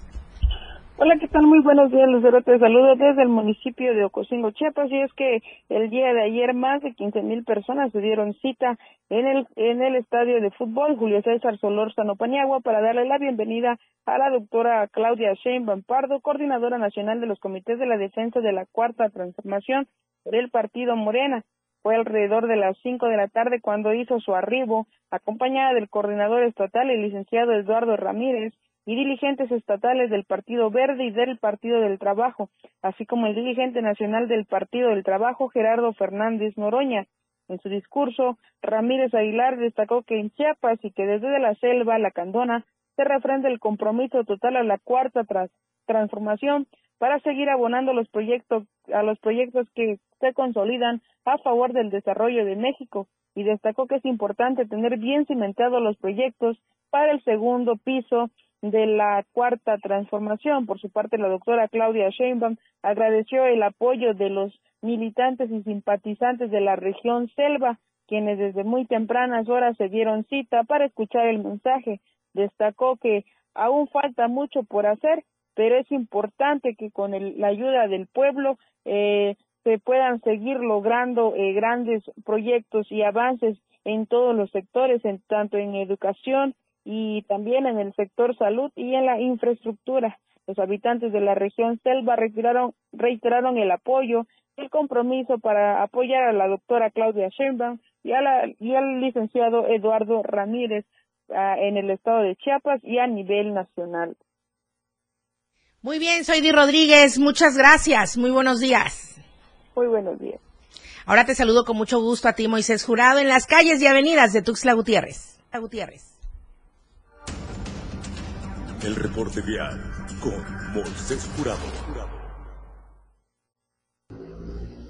Hola, ¿qué tal? Muy buenos días, Lucero. Te saludo desde el municipio de Ocosingo, Chiapas. Y es que el día de ayer más de 15 mil personas se dieron cita en el, en el estadio de fútbol Julio César Solórzano Paniagua para darle la bienvenida a la doctora Claudia Sheinbaum Pardo, coordinadora nacional de los comités de la defensa de la Cuarta Transformación del partido Morena. Fue alrededor de las cinco de la tarde cuando hizo su arribo, acompañada del coordinador estatal, el licenciado Eduardo Ramírez, y dirigentes estatales del Partido Verde y del Partido del Trabajo, así como el dirigente nacional del Partido del Trabajo, Gerardo Fernández Noroña. En su discurso, Ramírez Aguilar destacó que en Chiapas y que desde la selva, la Candona, se refrenda el compromiso total a la cuarta transformación para seguir abonando los proyectos a los proyectos que se consolidan a favor del desarrollo de México y destacó que es importante tener bien cimentados los proyectos para el segundo piso de la cuarta transformación. Por su parte, la doctora Claudia Sheinbaum agradeció el apoyo de los militantes y simpatizantes de la región Selva, quienes desde muy tempranas horas se dieron cita para escuchar el mensaje. Destacó que aún falta mucho por hacer, pero es importante que con la ayuda del pueblo eh, se puedan seguir logrando eh, grandes proyectos y avances en todos los sectores, en, tanto en educación y también en el sector salud y en la infraestructura. Los habitantes de la región Selva reiteraron, reiteraron el apoyo, el compromiso para apoyar a la doctora Claudia Sheinbaum y, a la, y al licenciado Eduardo Ramírez ah, en el estado de Chiapas y a nivel nacional. Muy bien, soy Di Rodríguez. Muchas gracias. Muy buenos días. Muy buenos días. Ahora te saludo con mucho gusto a ti, Moisés Jurado, en las calles y avenidas de Tuxtla Gutiérrez. Gutiérrez. El reporte vial con Moisés Jurado.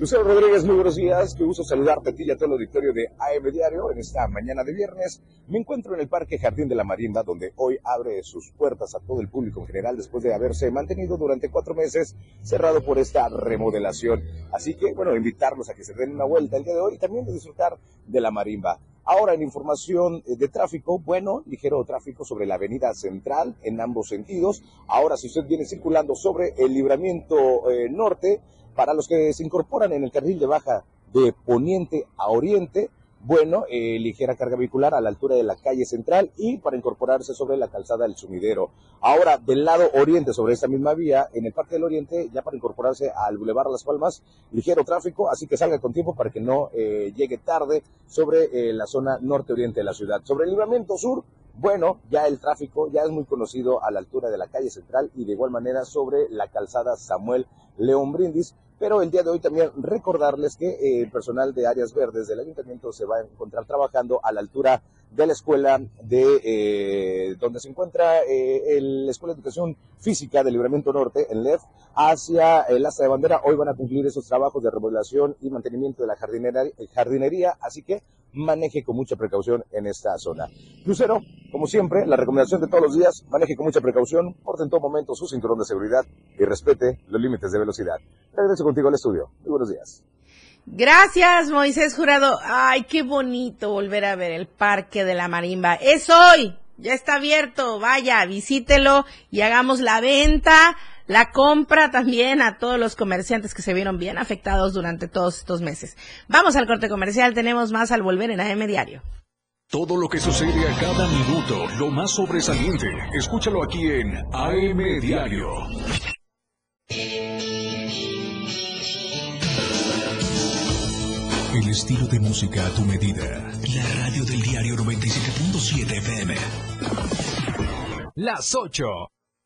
Lucero Rodríguez, muy buenos días. Qué gusto saludarte a ti y a todo el auditorio de AM Diario en esta mañana de viernes. Me encuentro en el Parque Jardín de la Marimba, donde hoy abre sus puertas a todo el público en general después de haberse mantenido durante cuatro meses cerrado por esta remodelación. Así que, bueno, invitarlos a que se den una vuelta el día de hoy y también de disfrutar de la Marimba. Ahora en información de tráfico, bueno, ligero tráfico sobre la avenida central en ambos sentidos. Ahora si usted viene circulando sobre el libramiento eh, norte, para los que se incorporan en el carril de baja de poniente a oriente, bueno, eh, ligera carga vehicular a la altura de la calle central y para incorporarse sobre la calzada del sumidero. Ahora, del lado oriente, sobre esta misma vía, en el Parque del Oriente, ya para incorporarse al Boulevard Las Palmas, ligero tráfico, así que salga con tiempo para que no eh, llegue tarde sobre eh, la zona norte-oriente de la ciudad. Sobre el libramiento sur, bueno, ya el tráfico ya es muy conocido a la altura de la calle central y de igual manera sobre la calzada Samuel León Brindis pero el día de hoy también recordarles que eh, el personal de áreas verdes del ayuntamiento se va a encontrar trabajando a la altura de la escuela de eh, donde se encuentra eh, la Escuela de Educación Física del Libramiento Norte, en LEF, hacia el asta de bandera. Hoy van a cumplir esos trabajos de remodelación y mantenimiento de la jardinería, así que maneje con mucha precaución en esta zona. Crucero, como siempre, la recomendación de todos los días, maneje con mucha precaución, porte en todo momento su cinturón de seguridad y respete los límites de velocidad. Regreso contigo al estudio. Muy buenos días. Gracias, Moisés Jurado. Ay, qué bonito volver a ver el Parque de la Marimba. Es hoy, ya está abierto. Vaya, visítelo y hagamos la venta, la compra también a todos los comerciantes que se vieron bien afectados durante todos estos meses. Vamos al corte comercial, tenemos más al volver en AM Diario. Todo lo que sucede a cada minuto, lo más sobresaliente, escúchalo aquí en AM Diario. El estilo de música a tu medida. La radio del diario 97.7 FM. Las 8.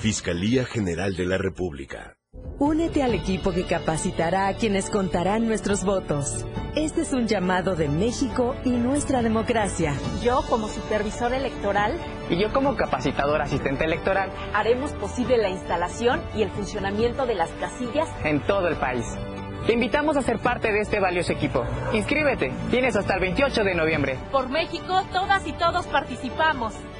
Fiscalía General de la República. Únete al equipo que capacitará a quienes contarán nuestros votos. Este es un llamado de México y nuestra democracia. Yo, como supervisor electoral, y yo como capacitador asistente electoral, haremos posible la instalación y el funcionamiento de las casillas en todo el país. Te invitamos a ser parte de este valioso equipo. Inscríbete, tienes hasta el 28 de noviembre. Por México, todas y todos participamos.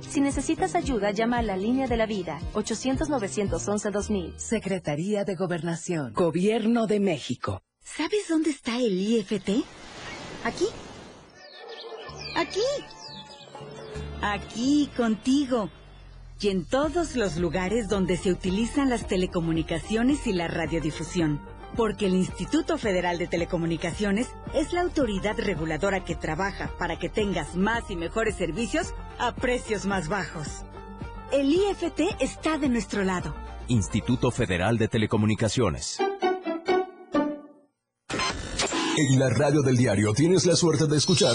Si necesitas ayuda, llama a la línea de la vida, 800-911-2000. Secretaría de Gobernación. Gobierno de México. ¿Sabes dónde está el IFT? Aquí. Aquí. Aquí, contigo. Y en todos los lugares donde se utilizan las telecomunicaciones y la radiodifusión. Porque el Instituto Federal de Telecomunicaciones es la autoridad reguladora que trabaja para que tengas más y mejores servicios a precios más bajos. El IFT está de nuestro lado. Instituto Federal de Telecomunicaciones. En la radio del diario tienes la suerte de escuchar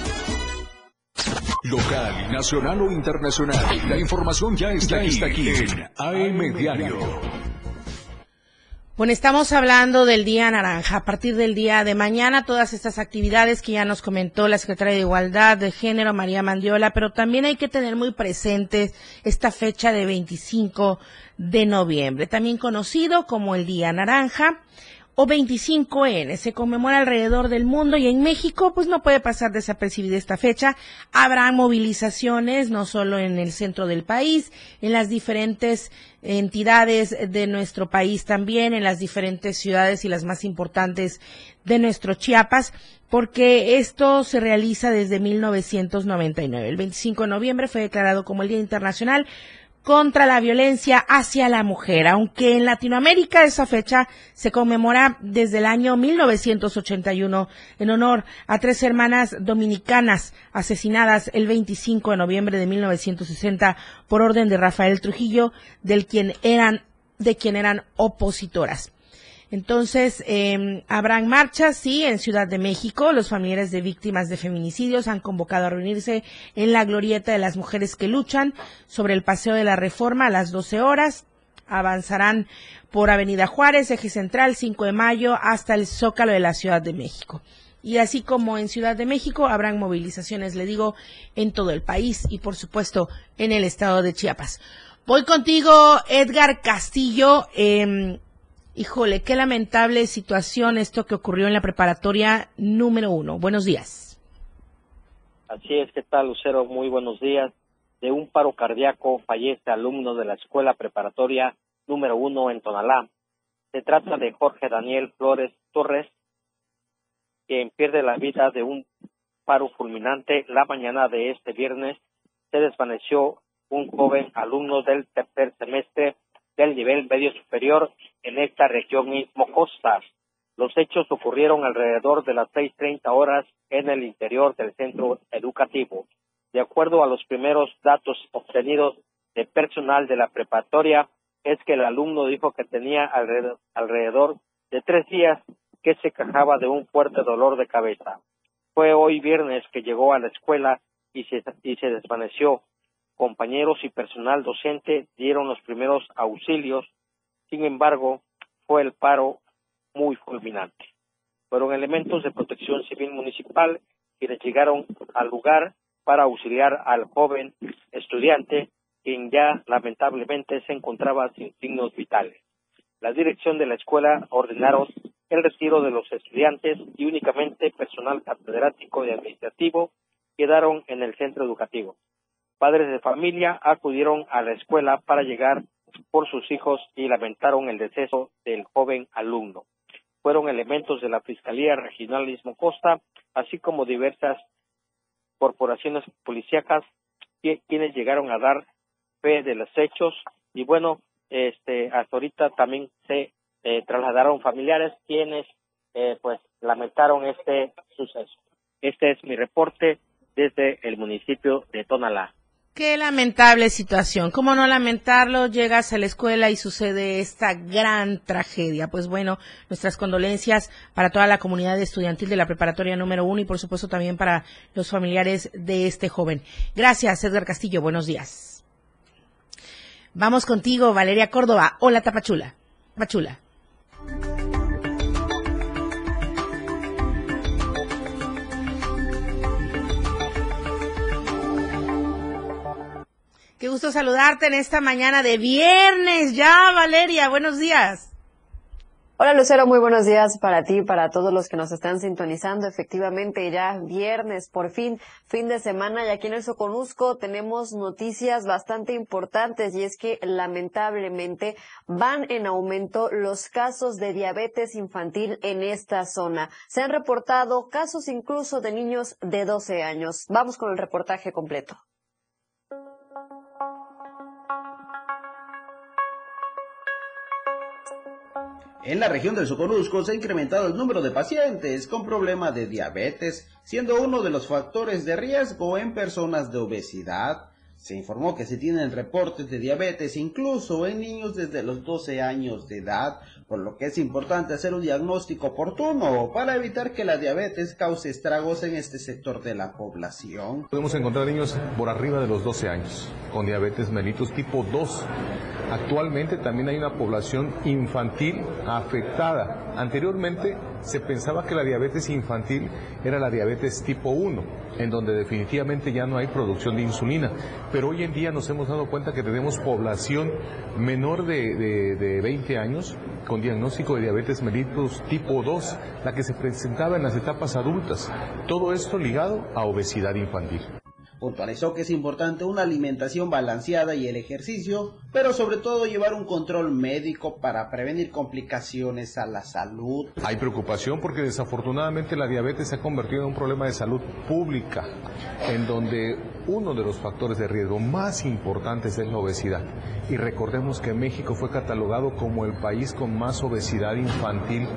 Local, nacional o internacional. La información ya está, aquí, está aquí en AM Diario. Bueno, estamos hablando del Día Naranja. A partir del día de mañana, todas estas actividades que ya nos comentó la Secretaria de Igualdad de Género, María Mandiola, pero también hay que tener muy presente esta fecha de 25 de noviembre, también conocido como el Día Naranja o 25N. Se conmemora alrededor del mundo y en México pues no puede pasar desapercibida esta fecha. Habrá movilizaciones no solo en el centro del país, en las diferentes entidades de nuestro país también, en las diferentes ciudades y las más importantes de nuestro Chiapas, porque esto se realiza desde 1999. El 25 de noviembre fue declarado como el Día Internacional contra la violencia hacia la mujer, aunque en Latinoamérica esa fecha se conmemora desde el año 1981 en honor a tres hermanas dominicanas asesinadas el 25 de noviembre de 1960 por orden de Rafael Trujillo, del quien eran de quien eran opositoras. Entonces, eh, habrán marchas, sí, en Ciudad de México. Los familiares de víctimas de feminicidios han convocado a reunirse en la glorieta de las mujeres que luchan sobre el Paseo de la Reforma a las 12 horas. Avanzarán por Avenida Juárez, Eje Central, 5 de Mayo, hasta el Zócalo de la Ciudad de México. Y así como en Ciudad de México, habrán movilizaciones, le digo, en todo el país y, por supuesto, en el estado de Chiapas. Voy contigo, Edgar Castillo. Eh, Híjole, qué lamentable situación esto que ocurrió en la preparatoria número uno. Buenos días. Así es, ¿qué tal, Lucero? Muy buenos días. de un paro cardíaco fallece alumno de la escuela preparatoria número uno en Tonalá. Se trata de Jorge Daniel Flores Torres, quien pierde la vida de un paro fulminante la mañana de este viernes. Se desvaneció un joven alumno del tercer semestre del nivel medio superior en esta región mismo Costas. Los hechos ocurrieron alrededor de las 6.30 horas en el interior del centro educativo. De acuerdo a los primeros datos obtenidos de personal de la preparatoria, es que el alumno dijo que tenía alrededor, alrededor de tres días que se quejaba de un fuerte dolor de cabeza. Fue hoy viernes que llegó a la escuela y se, y se desvaneció. Compañeros y personal docente dieron los primeros auxilios. Sin embargo, fue el paro muy fulminante. Fueron elementos de protección civil municipal quienes llegaron al lugar para auxiliar al joven estudiante, quien ya lamentablemente se encontraba sin signos vitales. La dirección de la escuela ordenaron el retiro de los estudiantes y únicamente personal catedrático y administrativo quedaron en el centro educativo. Padres de familia acudieron a la escuela para llegar por sus hijos y lamentaron el deceso del joven alumno. Fueron elementos de la Fiscalía Regional Istmo Costa, así como diversas corporaciones policíacas quienes llegaron a dar fe de los hechos y bueno, este hasta ahorita también se eh, trasladaron familiares quienes eh, pues lamentaron este suceso. Este es mi reporte desde el municipio de Tonalá. Qué lamentable situación. ¿Cómo no lamentarlo? Llegas a la escuela y sucede esta gran tragedia. Pues bueno, nuestras condolencias para toda la comunidad estudiantil de la preparatoria número uno y por supuesto también para los familiares de este joven. Gracias, Edgar Castillo. Buenos días. Vamos contigo, Valeria Córdoba. Hola, Tapachula. Tapachula. Qué gusto saludarte en esta mañana de viernes ya, Valeria. Buenos días. Hola Lucero, muy buenos días para ti, para todos los que nos están sintonizando. Efectivamente, ya viernes, por fin, fin de semana, y aquí en el Soconusco tenemos noticias bastante importantes y es que lamentablemente van en aumento los casos de diabetes infantil en esta zona. Se han reportado casos incluso de niños de 12 años. Vamos con el reportaje completo. En la región del Soconusco se ha incrementado el número de pacientes con problemas de diabetes, siendo uno de los factores de riesgo en personas de obesidad. Se informó que se tienen reportes de diabetes incluso en niños desde los 12 años de edad, por lo que es importante hacer un diagnóstico oportuno para evitar que la diabetes cause estragos en este sector de la población. Podemos encontrar niños por arriba de los 12 años con diabetes mellitus tipo 2 Actualmente también hay una población infantil afectada. Anteriormente se pensaba que la diabetes infantil era la diabetes tipo 1, en donde definitivamente ya no hay producción de insulina. Pero hoy en día nos hemos dado cuenta que tenemos población menor de, 20 años con diagnóstico de diabetes mellitus tipo 2, la que se presentaba en las etapas adultas. Todo esto ligado a obesidad infantil. Puntualizó que es importante una alimentación balanceada y el ejercicio, pero sobre todo llevar un control médico para prevenir complicaciones a la salud. Hay preocupación porque desafortunadamente la diabetes se ha convertido en un problema de salud pública, en donde uno de los factores de riesgo más importantes es la obesidad. Y recordemos que México fue catalogado como el país con más obesidad infantil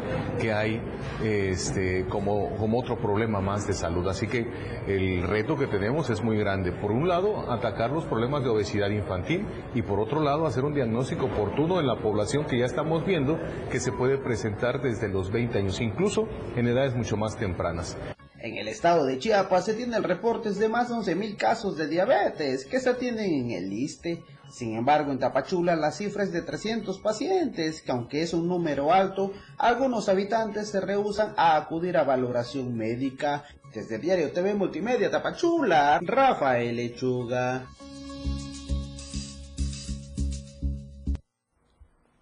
que hay este, como, como otro problema más de salud. Así que el reto que tenemos es muy grande. Por un lado, atacar los problemas de obesidad infantil y por otro lado, hacer un diagnóstico oportuno en la población que ya estamos viendo que se puede presentar desde los 20 años, incluso en edades mucho más tempranas. En el estado de Chiapas se tienen reportes de más de 11.000 casos de diabetes que se atienden en el ISTE. Sin embargo, en Tapachula la cifra es de 300 pacientes, que aunque es un número alto, algunos habitantes se rehusan a acudir a valoración médica. Desde Diario TV Multimedia Tapachula, Rafael Lechuga.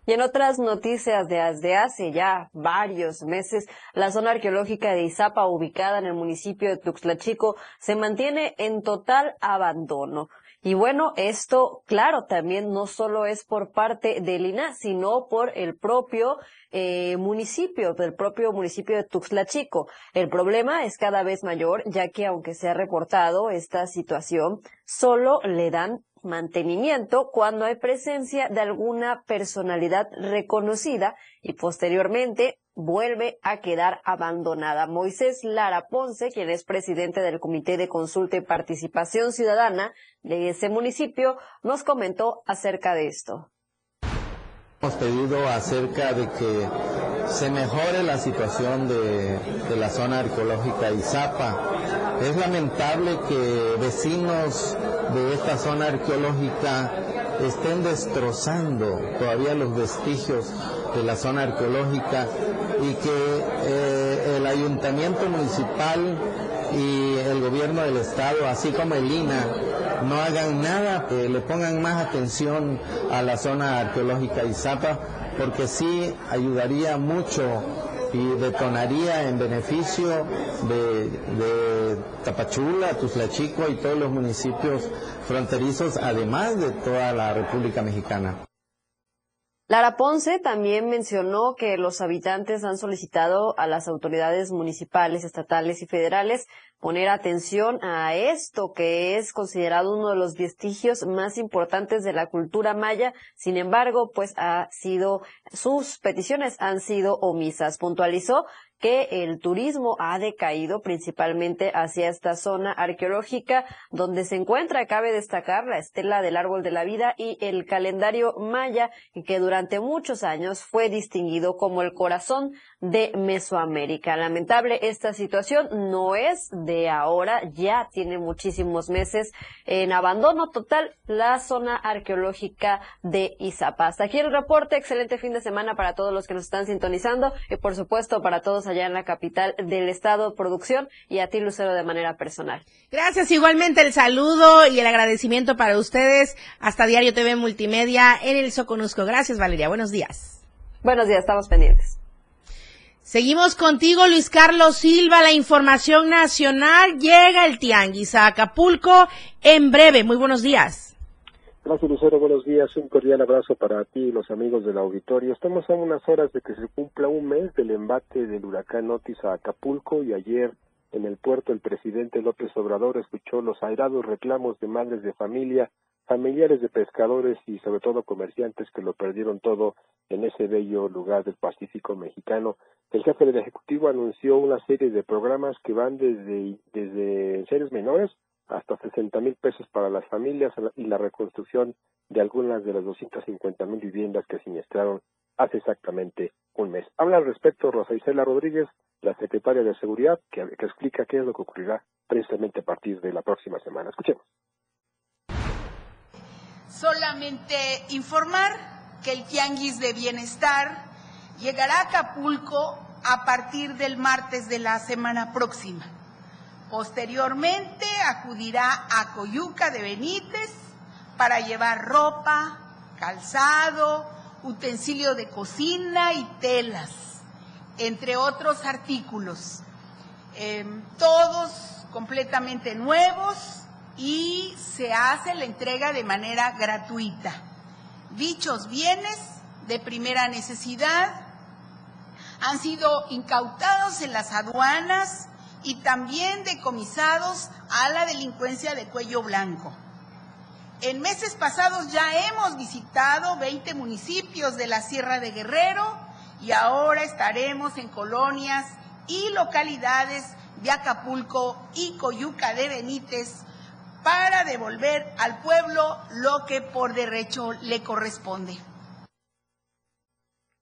Y en otras noticias de hace ya varios meses, la zona arqueológica de Izapa, ubicada en el municipio de Tuxtlachico, se mantiene en total abandono. Y bueno, esto, claro, también no solo es por parte del INA, sino por el propio eh, municipio, del propio municipio de Tuxtla Chico. El problema es cada vez mayor, ya que aunque se ha reportado esta situación, solo le dan mantenimiento cuando hay presencia de alguna personalidad reconocida y posteriormente vuelve a quedar abandonada. Moisés Lara Ponce, quien es presidente del Comité de Consulta y Participación Ciudadana de ese municipio, nos comentó acerca de esto. Hemos pedido acerca de que se mejore la situación de, la zona arqueológica Izapa. Es lamentable que vecinos de esta zona arqueológica estén destrozando todavía los vestigios de la zona arqueológica y que eh, el ayuntamiento municipal y el gobierno del estado, así como el INA, no hagan nada, que le pongan más atención a la zona arqueológica Izapa, porque sí ayudaría mucho y detonaría en beneficio de, de Tapachula, Tuzlachico y todos los municipios fronterizos, además de toda la República Mexicana. Lara Ponce también mencionó que los habitantes han solicitado a las autoridades municipales, estatales y federales poner atención a esto que es considerado uno de los vestigios más importantes de la cultura maya. Sin embargo, pues ha sido, sus peticiones han sido omisas. Puntualizó que el turismo ha decaído principalmente hacia esta zona arqueológica donde se encuentra, cabe destacar, la estela del árbol de la vida y el calendario maya que durante muchos años fue distinguido como el corazón de Mesoamérica. Lamentable esta situación no es de ahora, ya tiene muchísimos meses en abandono total la zona arqueológica de Izapa. Hasta aquí el reporte, excelente fin de semana para todos los que nos están sintonizando y por supuesto para todos allá en la capital del estado producción y a ti Lucero de manera personal. Gracias igualmente el saludo y el agradecimiento para ustedes hasta Diario TV Multimedia en el Soconusco. Gracias Valeria, buenos días. Buenos días, estamos pendientes. Seguimos contigo, Luis Carlos Silva. La información nacional llega el Tianguis a Acapulco en breve. Muy buenos días. Gracias, Lucero. Buenos días. Un cordial abrazo para ti y los amigos del auditorio. Estamos a unas horas de que se cumpla un mes del embate del huracán Otis a Acapulco y ayer en el puerto el presidente López Obrador escuchó los airados reclamos de madres de familia familiares de pescadores y sobre todo comerciantes que lo perdieron todo en ese bello lugar del Pacífico mexicano. El jefe del Ejecutivo anunció una serie de programas que van desde, desde seres menores hasta 60 mil pesos para las familias y la reconstrucción de algunas de las 250 mil viviendas que siniestraron hace exactamente un mes. Habla al respecto Rosa Isela Rodríguez, la secretaria de Seguridad, que, explica qué es lo que ocurrirá precisamente a partir de la próxima semana. Escuchemos solamente informar que el Tianguis de Bienestar llegará a Acapulco a partir del martes de la semana próxima. Posteriormente acudirá a Coyuca de Benítez para llevar ropa, calzado, utensilio de cocina y telas, entre otros artículos, em, todos completamente nuevos y se hace la entrega de manera gratuita. Dichos bienes de primera necesidad han sido incautados en las aduanas y también decomisados a la delincuencia de cuello blanco. En meses pasados ya hemos visitado 20 municipios de la Sierra de Guerrero y ahora estaremos en colonias y localidades de Acapulco y Coyuca de Benítez para devolver al pueblo lo que por derecho le corresponde.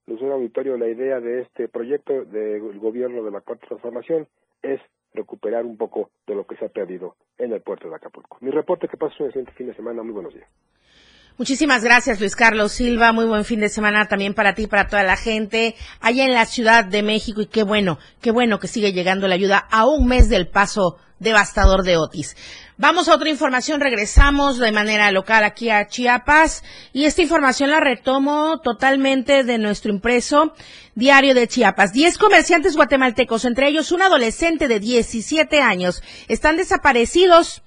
Lucero Auditorio, la idea de este proyecto del gobierno de la Cuarta Transformación es recuperar un poco de lo que se ha perdido en el puerto de Acapulco. Mi reporte que pasó el siguiente fin de semana. Muy buenos días. Muchísimas gracias, Luis Carlos Silva. Muy buen fin de semana también para ti, para toda la gente allá en la Ciudad de México. Y qué bueno, qué bueno que sigue llegando la ayuda a un mes del paso devastador de Otis. Vamos a otra información, regresamos de manera local aquí a Chiapas y esta información la retomo totalmente de nuestro impreso diario de Chiapas. Diez comerciantes guatemaltecos, entre ellos un adolescente de 17 años, están desaparecidos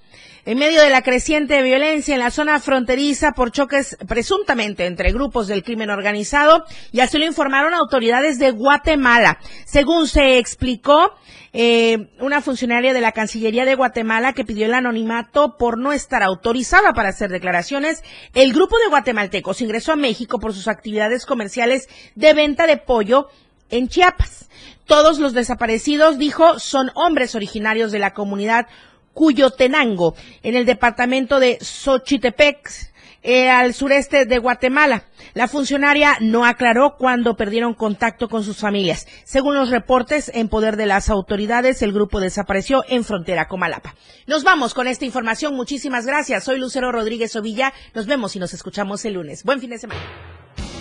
en medio de la creciente violencia en la zona fronteriza por choques presuntamente entre grupos del crimen organizado, y así lo informaron autoridades de Guatemala. Según se explicó, eh, una funcionaria de la Cancillería de Guatemala que pidió el anonimato por no estar autorizada para hacer declaraciones, el grupo de guatemaltecos ingresó a México por sus actividades comerciales de venta de pollo en Chiapas. Todos los desaparecidos, dijo, son hombres originarios de la comunidad Cuyotenango, en el departamento de Xochitepec, eh, al sureste de Guatemala. La funcionaria no aclaró cuándo perdieron contacto con sus familias. Según los reportes en poder de las autoridades, el grupo desapareció en frontera con Malapa. Nos vamos con esta información. Muchísimas gracias. Soy Lucero Rodríguez Ovilla. Nos vemos y nos escuchamos el lunes. Buen fin de semana.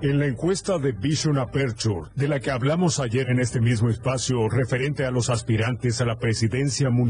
En la encuesta de Vision Aperture, de la que hablamos ayer en este mismo espacio referente a los aspirantes a la presidencia municipal,